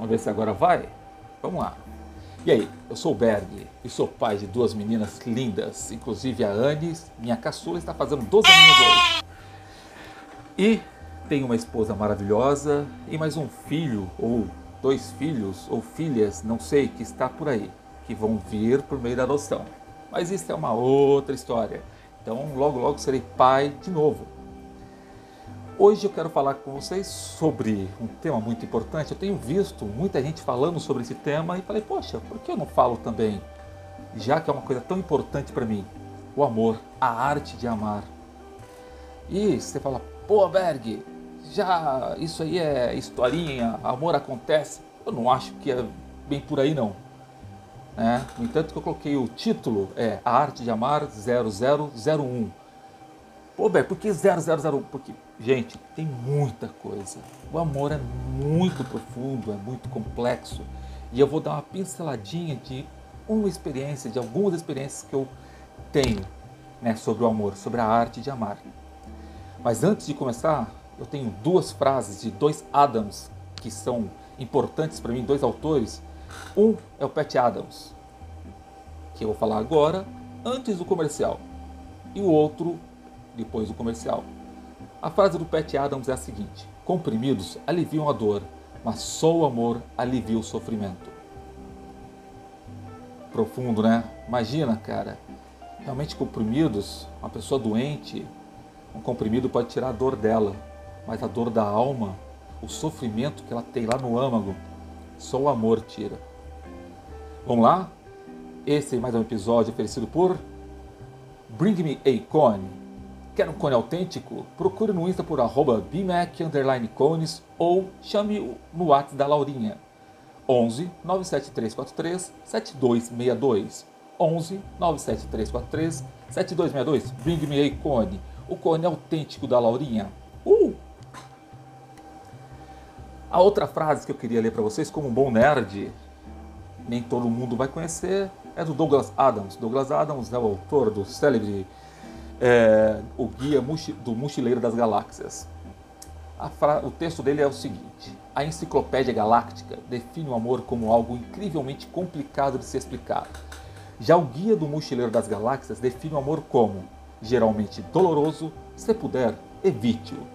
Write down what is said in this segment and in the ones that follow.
Vamos ver se agora vai? Vamos lá. E aí, eu sou o Berg e sou pai de duas meninas lindas, inclusive a Anne, minha caçula, está fazendo 12 aninhos hoje. E tenho uma esposa maravilhosa e mais um filho, ou dois filhos, ou filhas, não sei, que está por aí, que vão vir por meio da adoção. Mas isso é uma outra história. Então, logo, logo serei pai de novo. Hoje eu quero falar com vocês sobre um tema muito importante. Eu tenho visto muita gente falando sobre esse tema e falei, poxa, por que eu não falo também? Já que é uma coisa tão importante para mim, o amor, a arte de amar. E você fala, pô, Berg, já isso aí é historinha, amor acontece. Eu não acho que é bem por aí não. É, no entanto que eu coloquei o título é A Arte de Amar 0001 Pô, Beto, por que 001? Porque, gente, tem muita coisa. O amor é muito profundo, é muito complexo. E eu vou dar uma pinceladinha de uma experiência, de algumas experiências que eu tenho né, sobre o amor, sobre a arte de amar. Mas antes de começar, eu tenho duas frases de dois Adams que são importantes para mim, dois autores. Um é o Pat Adams, que eu vou falar agora, antes do comercial. E o outro depois do comercial. A frase do Pat Adams é a seguinte: comprimidos aliviam a dor, mas só o amor alivia o sofrimento. Profundo, né? Imagina, cara. Realmente comprimidos, uma pessoa doente, um comprimido pode tirar a dor dela, mas a dor da alma, o sofrimento que ela tem lá no âmago, só o amor tira. Vamos lá? Esse é mais um episódio oferecido por Bring Me a Cone Quer um cone autêntico? Procure no Insta por arroba cones ou chame no WhatsApp da Laurinha. 11 97343 7262. 11 97343 7262. Bring me a cone. O cone autêntico da Laurinha. Uh! A outra frase que eu queria ler para vocês, como um bom nerd, nem todo mundo vai conhecer, é do Douglas Adams. Douglas Adams é o autor do célebre é, o guia do Mochileiro das Galáxias. O texto dele é o seguinte: A Enciclopédia Galáctica define o amor como algo incrivelmente complicado de se explicar. Já o Guia do Mochileiro das Galáxias define o amor como geralmente doloroso, se puder, evite-o.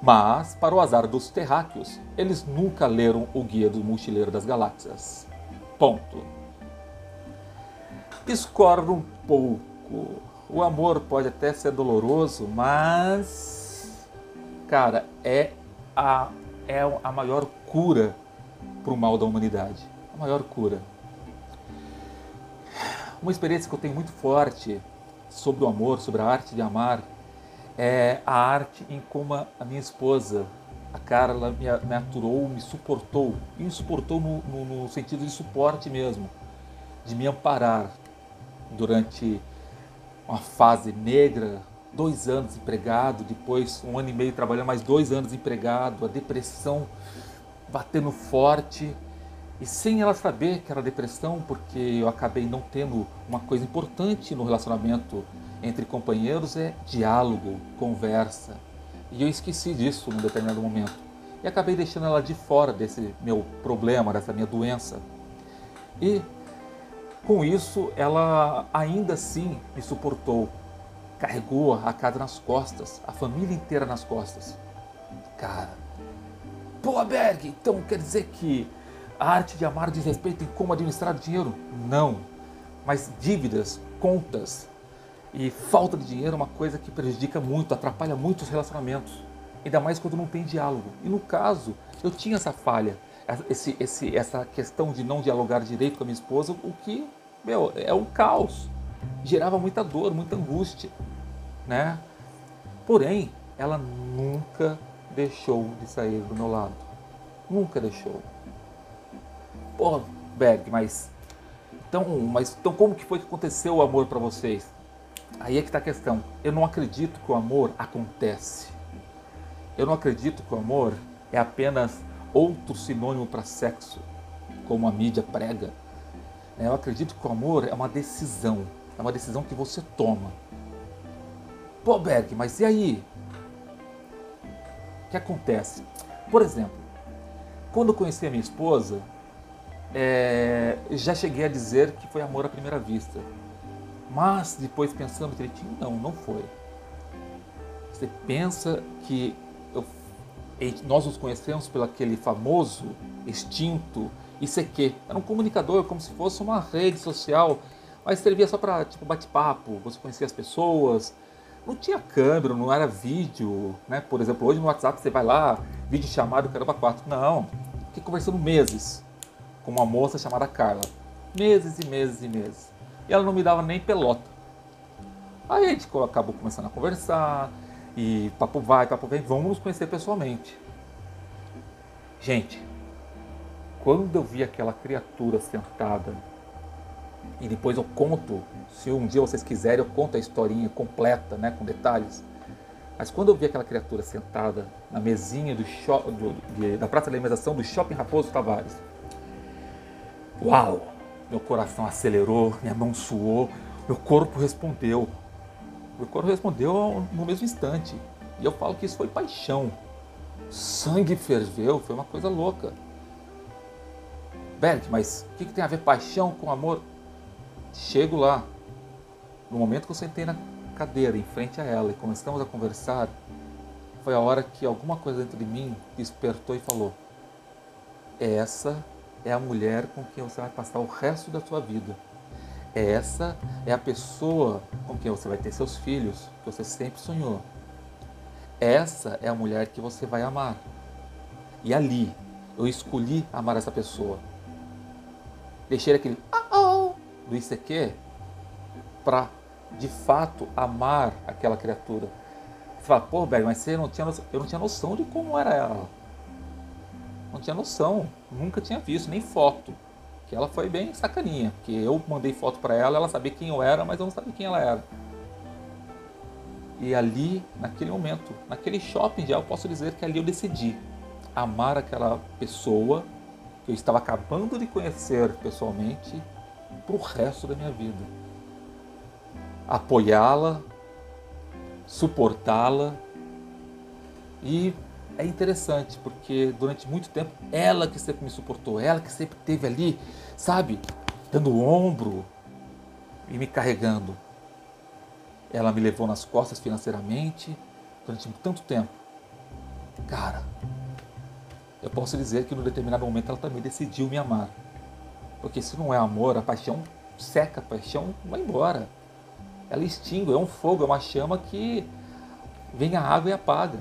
Mas, para o azar dos terráqueos, eles nunca leram o Guia do Mochileiro das Galáxias. Ponto. Discordo um pouco. O amor pode até ser doloroso, mas, cara, é a, é a maior cura para o mal da humanidade. A maior cura. Uma experiência que eu tenho muito forte sobre o amor, sobre a arte de amar, é a arte em como a minha esposa, a Carla, me, me aturou, me suportou. E me suportou no, no, no sentido de suporte mesmo, de me amparar durante uma fase negra, dois anos empregado, depois um ano e meio trabalhando, mais dois anos empregado, a depressão batendo forte. E sem ela saber que era depressão, porque eu acabei não tendo uma coisa importante no relacionamento entre companheiros é diálogo, conversa. E eu esqueci disso num determinado momento. E acabei deixando ela de fora desse meu problema, dessa minha doença. E com isso, ela ainda assim me suportou, carregou a casa nas costas, a família inteira nas costas. Cara, pô, Berg, então quer dizer que a arte de amar diz respeito em como administrar o dinheiro? Não, mas dívidas, contas e falta de dinheiro é uma coisa que prejudica muito, atrapalha muito os relacionamentos, ainda mais quando não tem diálogo. E no caso, eu tinha essa falha, esse, esse, essa questão de não dialogar direito com a minha esposa, o que meu, é um caos. Gerava muita dor, muita angústia, né? Porém, ela nunca deixou de sair do meu lado. Nunca deixou. Pô, Berg, mas então, mas então como que foi que aconteceu o amor para vocês? Aí é que está a questão. Eu não acredito que o amor acontece. Eu não acredito que o amor é apenas outro sinônimo para sexo, como a mídia prega. É, eu acredito que o amor é uma decisão, é uma decisão que você toma. Pô, Berg, mas e aí? O que acontece? Por exemplo, Quando eu conheci a minha esposa, é, já cheguei a dizer que foi amor à primeira vista. Mas depois pensando direitinho, não, não foi. Você pensa que eu, nós nos conhecemos pelo aquele famoso, extinto ICQ. Era um comunicador, como se fosse uma rede social, mas servia só para tipo, bate-papo, você conhecia as pessoas. Não tinha câmera, não era vídeo, né? Por exemplo, hoje no WhatsApp você vai lá, vídeo chamado, caramba, quatro. Não, fiquei conversando meses com uma moça chamada Carla. Meses e meses e meses. E ela não me dava nem pelota. Aí a gente acabou começando a conversar, e papo vai, papo vem, vamos nos conhecer pessoalmente. Gente, quando eu vi aquela criatura sentada, e depois eu conto, se um dia vocês quiserem, eu conto a historinha completa, né, com detalhes. Mas quando eu vi aquela criatura sentada na mesinha do, do de, da praça de alimentação do Shopping Raposo Tavares, Uau! Meu coração acelerou, minha mão suou, meu corpo respondeu. Meu corpo respondeu no mesmo instante. E eu falo que isso foi paixão. Sangue ferveu, foi uma coisa louca. Berg, mas o que, que tem a ver paixão com amor? Chego lá. No momento que eu sentei na cadeira em frente a ela e começamos a conversar, foi a hora que alguma coisa dentro de mim despertou e falou: Essa é a mulher com quem você vai passar o resto da sua vida. Essa é a pessoa com quem você vai ter seus filhos, que você sempre sonhou. Essa é a mulher que você vai amar. E ali, eu escolhi amar essa pessoa. Deixei aquele oh do ICQ para, de fato, amar aquela criatura. Você fala, pô, Berg, mas você não tinha noção, eu não tinha noção de como era ela não tinha noção, nunca tinha visto, nem foto. Que ela foi bem sacaninha, porque eu mandei foto para ela, ela sabia quem eu era, mas eu não sabia quem ela era. E ali, naquele momento, naquele shopping já eu posso dizer que ali eu decidi amar aquela pessoa que eu estava acabando de conhecer pessoalmente para o resto da minha vida. Apoiá-la, suportá-la e é interessante, porque durante muito tempo, ela que sempre me suportou, ela que sempre esteve ali, sabe, dando o ombro e me carregando. Ela me levou nas costas financeiramente durante tanto tempo. Cara, eu posso dizer que no determinado momento ela também decidiu me amar. Porque se não é amor, a paixão seca, a paixão vai embora. Ela extingue, é um fogo, é uma chama que vem a água e apaga.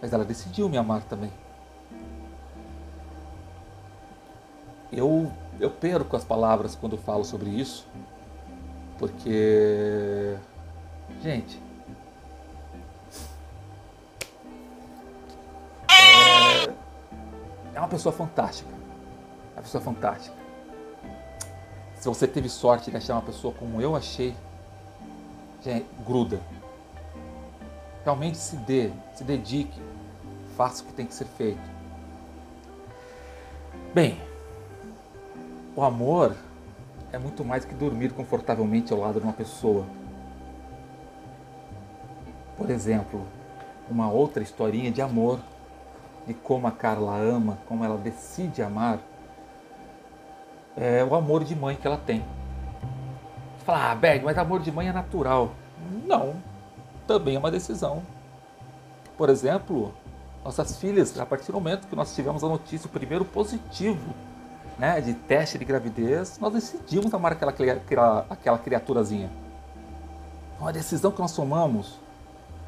Mas ela decidiu me amar também. Eu, eu perco as palavras quando falo sobre isso, porque, gente, é uma pessoa fantástica. É uma pessoa fantástica. Se você teve sorte de achar uma pessoa como eu achei, gente, gruda realmente se dê, se dedique, faça o que tem que ser feito. Bem, o amor é muito mais que dormir confortavelmente ao lado de uma pessoa. Por exemplo, uma outra historinha de amor, de como a Carla ama, como ela decide amar, é o amor de mãe que ela tem. Você fala, ah, Berg, mas amor de mãe é natural. Não, também é uma decisão. Por exemplo, nossas filhas, a partir do momento que nós tivemos a notícia, o primeiro positivo né, de teste de gravidez, nós decidimos amar aquela, aquela criaturazinha. É uma decisão que nós tomamos,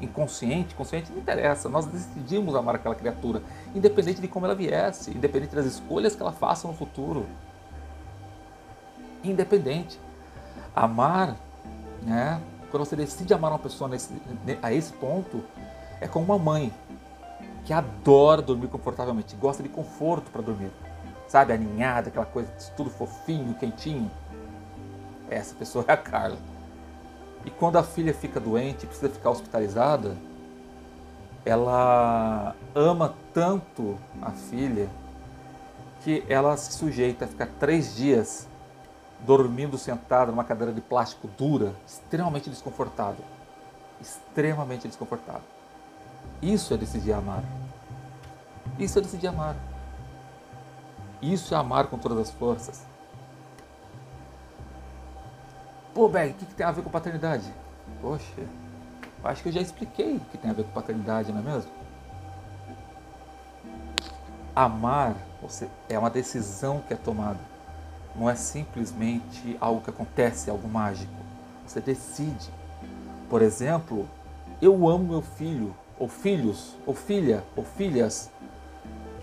inconsciente, consciente, não interessa, nós decidimos amar aquela criatura, independente de como ela viesse, independente das escolhas que ela faça no futuro. Independente. Amar né, quando você decide amar uma pessoa nesse, a esse ponto, é como uma mãe que adora dormir confortavelmente, gosta de conforto para dormir. Sabe, aninhada, aquela coisa, tudo fofinho, quentinho. Essa pessoa é a Carla. E quando a filha fica doente, precisa ficar hospitalizada, ela ama tanto a filha que ela se sujeita a ficar três dias dormindo sentada numa cadeira de plástico dura, extremamente desconfortável. Extremamente desconfortável. Isso é decidir amar. Isso é decidir amar. Isso é amar com todas as forças. Pô, Berg, o que, que tem a ver com paternidade? Poxa, acho que eu já expliquei o que tem a ver com paternidade, não é mesmo? Amar é uma decisão que é tomada. Não é simplesmente algo que acontece, algo mágico. Você decide. Por exemplo, eu amo meu filho, ou filhos, ou filha, ou filhas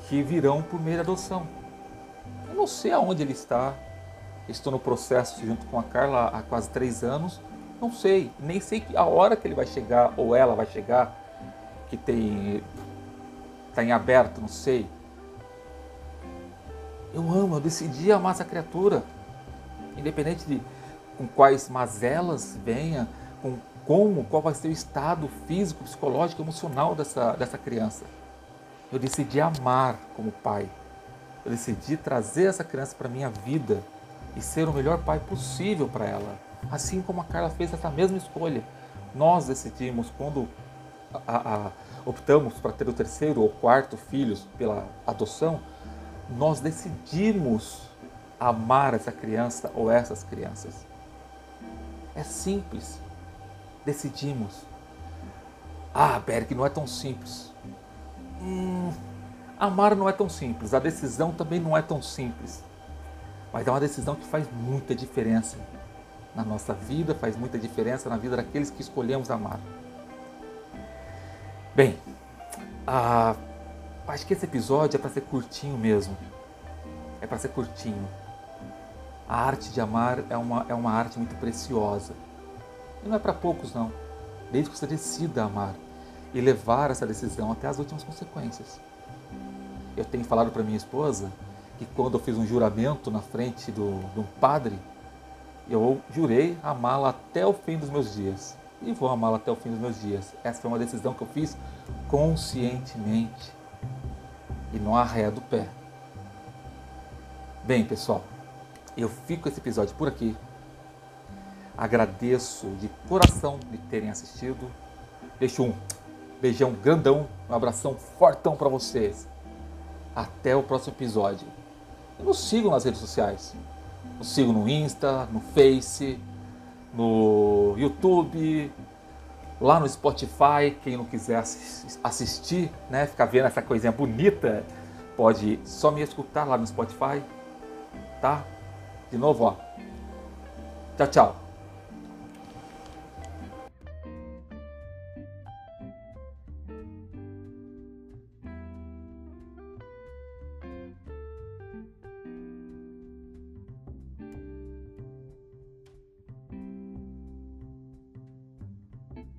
que virão por meio de adoção. Eu não sei aonde ele está. Estou no processo junto com a Carla há quase três anos. Não sei, nem sei a hora que ele vai chegar ou ela vai chegar, que tem está em aberto, não sei. Eu amo, eu decidi amar essa criatura, independente de com quais mazelas venha, com como, qual vai ser o estado físico, psicológico, emocional dessa, dessa criança. Eu decidi amar como pai. Eu decidi trazer essa criança para minha vida e ser o melhor pai possível para ela. Assim como a Carla fez essa mesma escolha. Nós decidimos quando a, a, optamos para ter o terceiro ou quarto filhos pela adoção, nós decidimos amar essa criança ou essas crianças. É simples. Decidimos. Ah, Berg, não é tão simples. Hum, amar não é tão simples. A decisão também não é tão simples. Mas é uma decisão que faz muita diferença na nossa vida, faz muita diferença na vida daqueles que escolhemos amar. Bem, ah, acho que esse episódio é para ser curtinho mesmo. É para ser curtinho. A arte de amar é uma, é uma arte muito preciosa. E não é para poucos, não. Desde que você decida amar e levar essa decisão até as últimas consequências. Eu tenho falado para minha esposa que quando eu fiz um juramento na frente do, de um padre, eu jurei amá-la até o fim dos meus dias. E vou amá-la até o fim dos meus dias. Essa foi uma decisão que eu fiz conscientemente. E não arreia do pé. Bem, pessoal, eu fico esse episódio por aqui. Agradeço de coração de terem assistido. Deixo um beijão grandão, um abração fortão para vocês. Até o próximo episódio. E nos sigam nas redes sociais. Nos sigam no Insta, no Face, no YouTube, lá no Spotify. Quem não quiser assistir, né, ficar vendo essa coisinha bonita, pode só me escutar lá no Spotify, tá? De novo, ó. Tchau, tchau.